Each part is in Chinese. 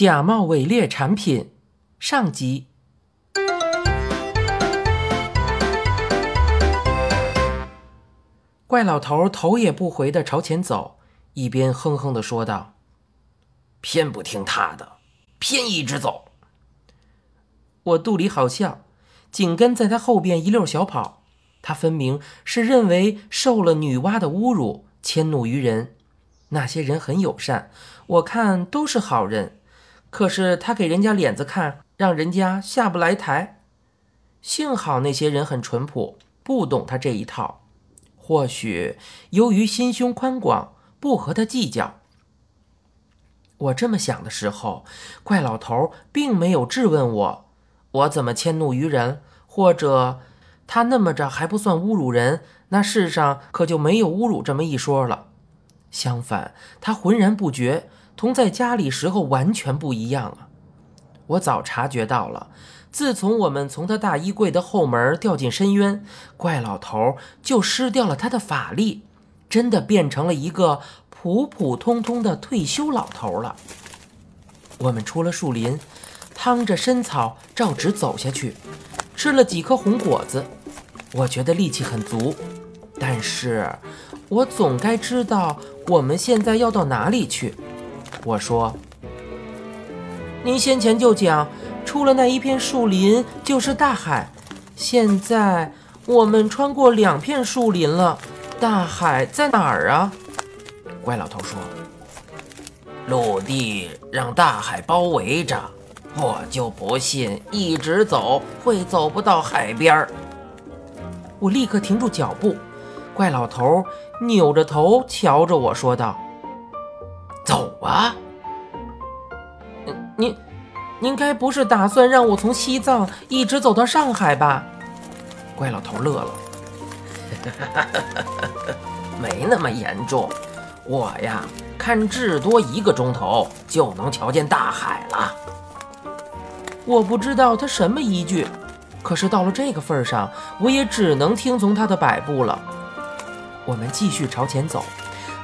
假冒伪劣产品上集。怪老头头也不回的朝前走，一边哼哼的说道：“偏不听他的，偏一直走。”我肚里好笑，紧跟在他后边一溜小跑。他分明是认为受了女娲的侮辱，迁怒于人。那些人很友善，我看都是好人。可是他给人家脸子看，让人家下不来台。幸好那些人很淳朴，不懂他这一套。或许由于心胸宽广，不和他计较。我这么想的时候，怪老头并没有质问我，我怎么迁怒于人，或者他那么着还不算侮辱人，那世上可就没有侮辱这么一说了。相反，他浑然不觉，同在家里时候完全不一样啊！我早察觉到了。自从我们从他大衣柜的后门掉进深渊，怪老头就失掉了他的法力，真的变成了一个普普通通的退休老头了。我们出了树林，趟着深草照直走下去，吃了几颗红果子，我觉得力气很足，但是我总该知道我们现在要到哪里去。我说：“您先前就讲。”出了那一片树林就是大海，现在我们穿过两片树林了，大海在哪儿啊？怪老头说：“陆地让大海包围着，我就不信一直走会走不到海边儿。”我立刻停住脚步，怪老头扭着头瞧着我说道：“走啊！”您。您该不是打算让我从西藏一直走到上海吧？怪老头乐了，没那么严重。我呀，看至多一个钟头就能瞧见大海了。我不知道他什么依据，可是到了这个份上，我也只能听从他的摆布了。我们继续朝前走，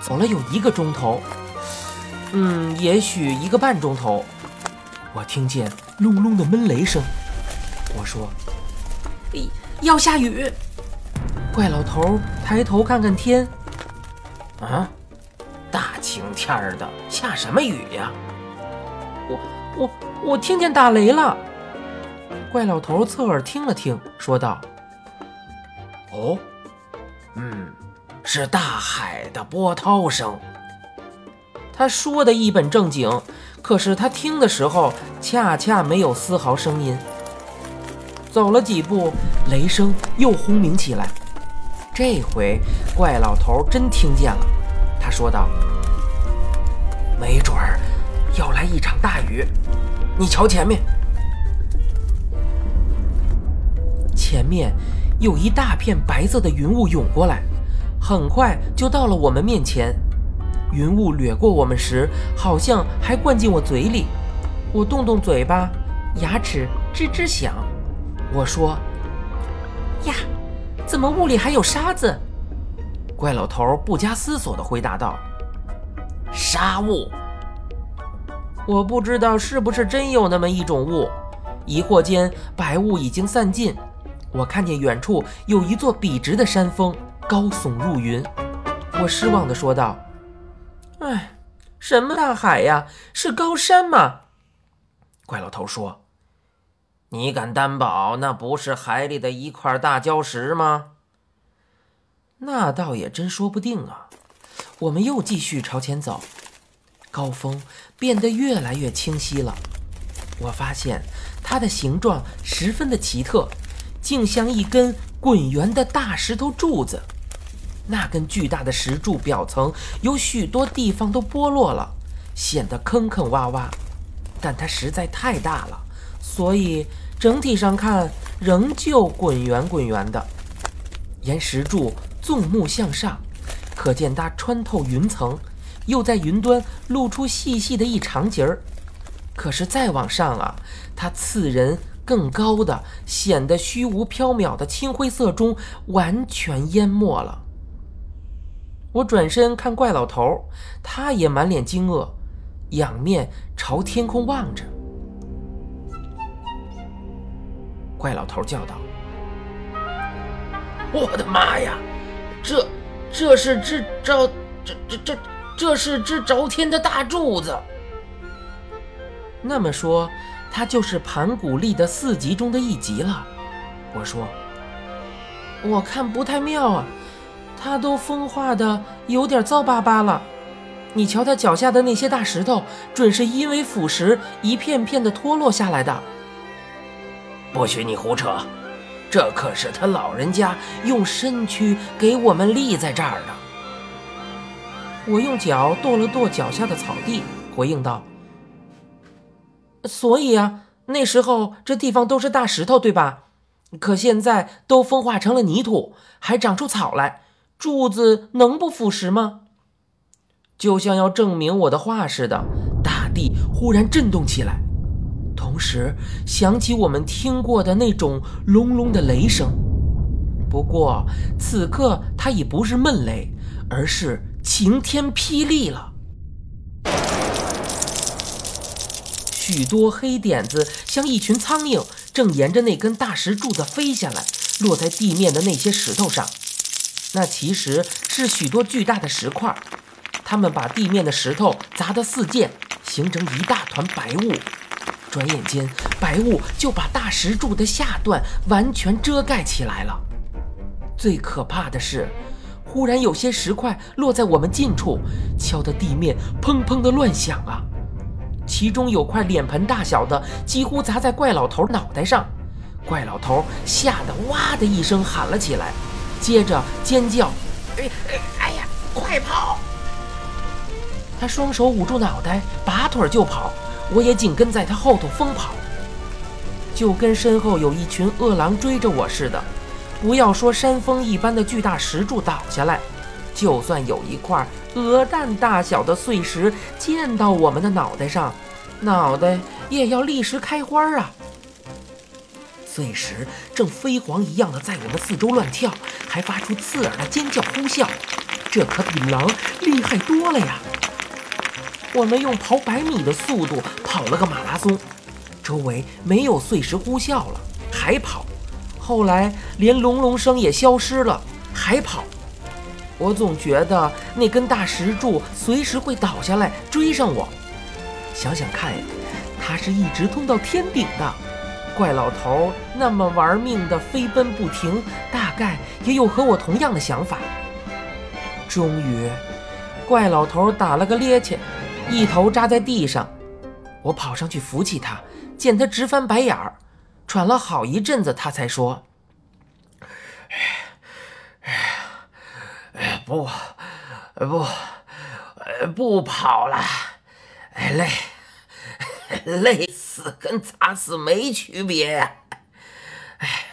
走了有一个钟头，嗯，也许一个半钟头。我听见隆隆的闷雷声，我说：“要下雨。”怪老头抬头看看天，啊，大晴天的，下什么雨呀？我我我听见打雷了。怪老头侧耳听了听，说道：“哦，嗯，是大海的波涛声。”他说的一本正经。可是他听的时候，恰恰没有丝毫声音。走了几步，雷声又轰鸣起来。这回怪老头真听见了，他说道：“没准儿要来一场大雨，你瞧前面。”前面有一大片白色的云雾涌过来，很快就到了我们面前。云雾掠过我们时，好像还灌进我嘴里。我动动嘴巴，牙齿吱吱响。我说：“呀，怎么雾里还有沙子？”怪老头不加思索地回答道：“沙雾。”我不知道是不是真有那么一种雾。疑惑间，白雾已经散尽，我看见远处有一座笔直的山峰，高耸入云。我失望地说道。哎，什么大海呀？是高山吗？怪老头说：“你敢担保那不是海里的一块大礁石吗？”那倒也真说不定啊。我们又继续朝前走，高峰变得越来越清晰了。我发现它的形状十分的奇特，竟像一根滚圆的大石头柱子。那根巨大的石柱表层有许多地方都剥落了，显得坑坑洼洼，但它实在太大了，所以整体上看仍旧滚圆滚圆的。沿石柱纵目向上，可见它穿透云层，又在云端露出细细的一长节儿。可是再往上啊，它刺人更高的，显得虚无缥缈的青灰色中完全淹没了。我转身看怪老头，他也满脸惊愕，仰面朝天空望着。怪老头叫道：“我的妈呀，这这是只着这这这这是只着天的大柱子！那么说，它就是盘古历的四极中的一极了。”我说：“我看不太妙啊，它都风化的有点糟巴巴了。你瞧它脚下的那些大石头，准是因为腐蚀一片片的脱落下来的。”不许你胡扯！这可是他老人家用身躯给我们立在这儿的。我用脚跺了跺脚下的草地，回应道：“所以啊，那时候这地方都是大石头，对吧？可现在都风化成了泥土，还长出草来，柱子能不腐蚀吗？”就像要证明我的话似的，大地忽然震动起来。同时响起我们听过的那种隆隆的雷声，不过此刻它已不是闷雷，而是晴天霹雳了。许多黑点子像一群苍蝇，正沿着那根大石柱子飞下来，落在地面的那些石头上。那其实是许多巨大的石块，它们把地面的石头砸得四溅，形成一大团白雾。转眼间，白雾就把大石柱的下段完全遮盖起来了。最可怕的是，忽然有些石块落在我们近处，敲得地面砰砰的乱响啊！其中有块脸盆大小的，几乎砸在怪老头脑袋上。怪老头吓得哇的一声喊了起来，接着尖叫：“哎哎哎呀，快跑！”他双手捂住脑袋，拔腿就跑。我也紧跟在他后头疯跑，就跟身后有一群饿狼追着我似的。不要说山峰一般的巨大石柱倒下来，就算有一块鹅蛋大小的碎石溅到我们的脑袋上，脑袋也要立时开花啊！碎石正飞蝗一样的在我们四周乱跳，还发出刺耳的尖叫呼啸，这可比狼厉害多了呀！我们用跑百米的速度跑了个马拉松，周围没有碎石呼啸了，还跑。后来连隆隆声也消失了，还跑。我总觉得那根大石柱随时会倒下来追上我。想想看，它是一直通到天顶的。怪老头那么玩命的飞奔不停，大概也有和我同样的想法。终于，怪老头打了个趔趄。一头扎在地上，我跑上去扶起他，见他直翻白眼儿，喘了好一阵子，他才说：“哎，哎，哎不，不，不跑了，哎累，累死跟砸死没区别。”哎，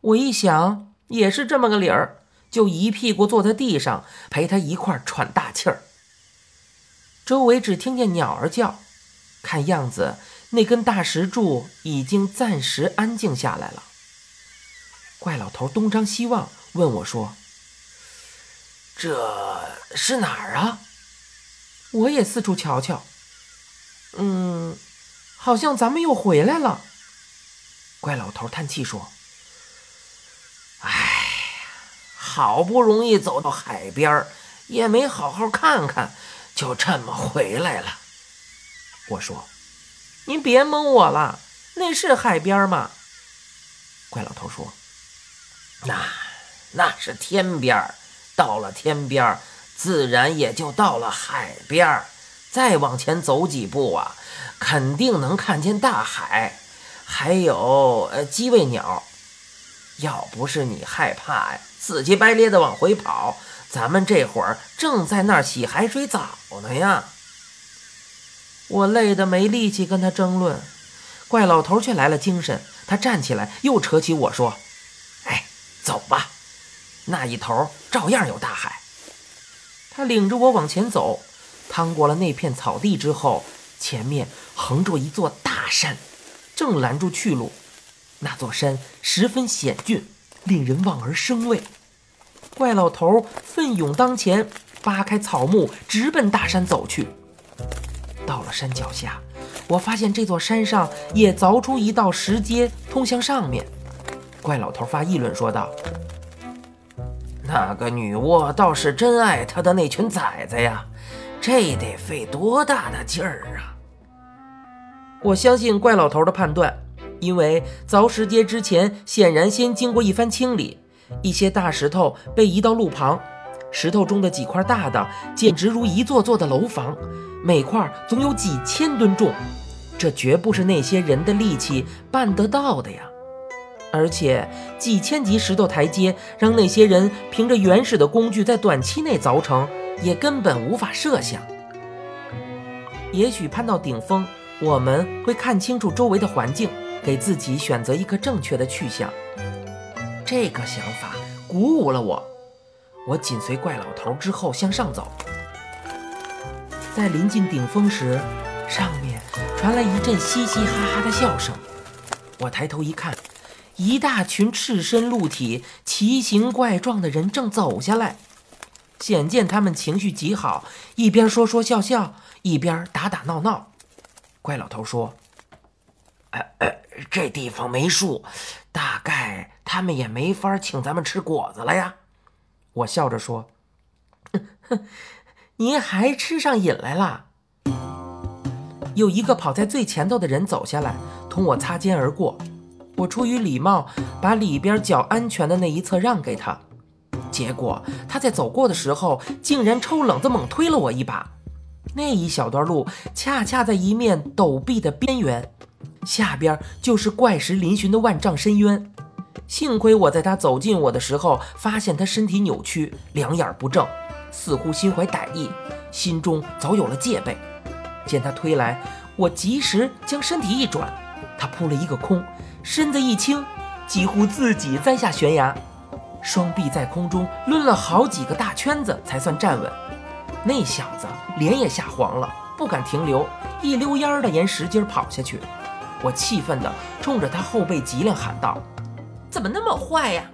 我一想也是这么个理儿，就一屁股坐在地上，陪他一块儿喘大气儿。周围只听见鸟儿叫，看样子那根大石柱已经暂时安静下来了。怪老头东张西望，问我说：“这是哪儿啊？”我也四处瞧瞧，嗯，好像咱们又回来了。怪老头叹气说：“哎，好不容易走到海边也没好好看看。”就这么回来了，我说：“您别蒙我了，那是海边吗？”怪老头说：“那那是天边到了天边自然也就到了海边再往前走几步啊，肯定能看见大海，还有呃鸡尾鸟。要不是你害怕呀，死乞白咧的往回跑。”咱们这会儿正在那儿洗海水澡呢呀！我累得没力气跟他争论，怪老头却来了精神。他站起来，又扯起我说：“哎，走吧，那一头照样有大海。”他领着我往前走，趟过了那片草地之后，前面横着一座大山，正拦住去路。那座山十分险峻，令人望而生畏。怪老头奋勇当前，扒开草木，直奔大山走去。到了山脚下，我发现这座山上也凿出一道石阶，通向上面。怪老头发议论说道：“那个女娲倒是真爱她的那群崽子呀，这得费多大的劲儿啊！”我相信怪老头的判断，因为凿石阶之前显然先经过一番清理，一些大石头被移到路旁，石头中的几块大的简直如一座座的楼房，每块总有几千吨重，这绝不是那些人的力气办得到的呀！而且几千级石头台阶让那些人凭着原始的工具在短期内凿成，也根本无法设想。也许攀到顶峰。我们会看清楚周围的环境，给自己选择一个正确的去向。这个想法鼓舞了我。我紧随怪老头之后向上走。在临近顶峰时，上面传来一阵嘻嘻哈哈的笑声。我抬头一看，一大群赤身露体、奇形怪状的人正走下来，显见他们情绪极好，一边说说笑笑，一边打打闹闹。怪老头说：“这地方没树，大概他们也没法请咱们吃果子了呀。”我笑着说：“哼您还吃上瘾来了？”有一个跑在最前头的人走下来，同我擦肩而过。我出于礼貌，把里边较安全的那一侧让给他。结果他在走过的时候，竟然抽冷子猛推了我一把。那一小段路恰恰在一面陡壁的边缘，下边就是怪石嶙峋的万丈深渊。幸亏我在他走近我的时候，发现他身体扭曲，两眼不正，似乎心怀歹意，心中早有了戒备。见他推来，我及时将身体一转，他扑了一个空，身子一轻，几乎自己栽下悬崖，双臂在空中抡了好几个大圈子，才算站稳。那小子脸也吓黄了，不敢停留，一溜烟儿的沿石阶跑下去。我气愤地冲着他后背脊梁喊道：“怎么那么坏呀！”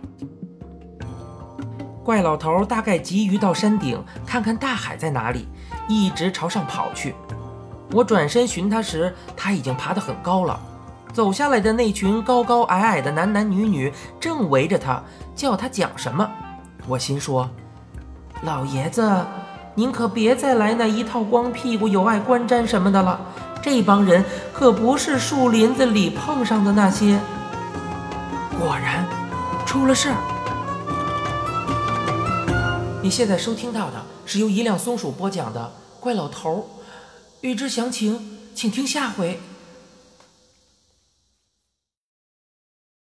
怪老头大概急于到山顶看看大海在哪里，一直朝上跑去。我转身寻他时，他已经爬得很高了。走下来的那群高高矮矮的男男女女正围着他，叫他讲什么。我心说：“老爷子。”您可别再来那一套光屁股有碍观瞻什么的了，这帮人可不是树林子里碰上的那些。果然，出了事儿。你现在收听到的是由一辆松鼠播讲的《怪老头儿》，欲知详情，请听下回。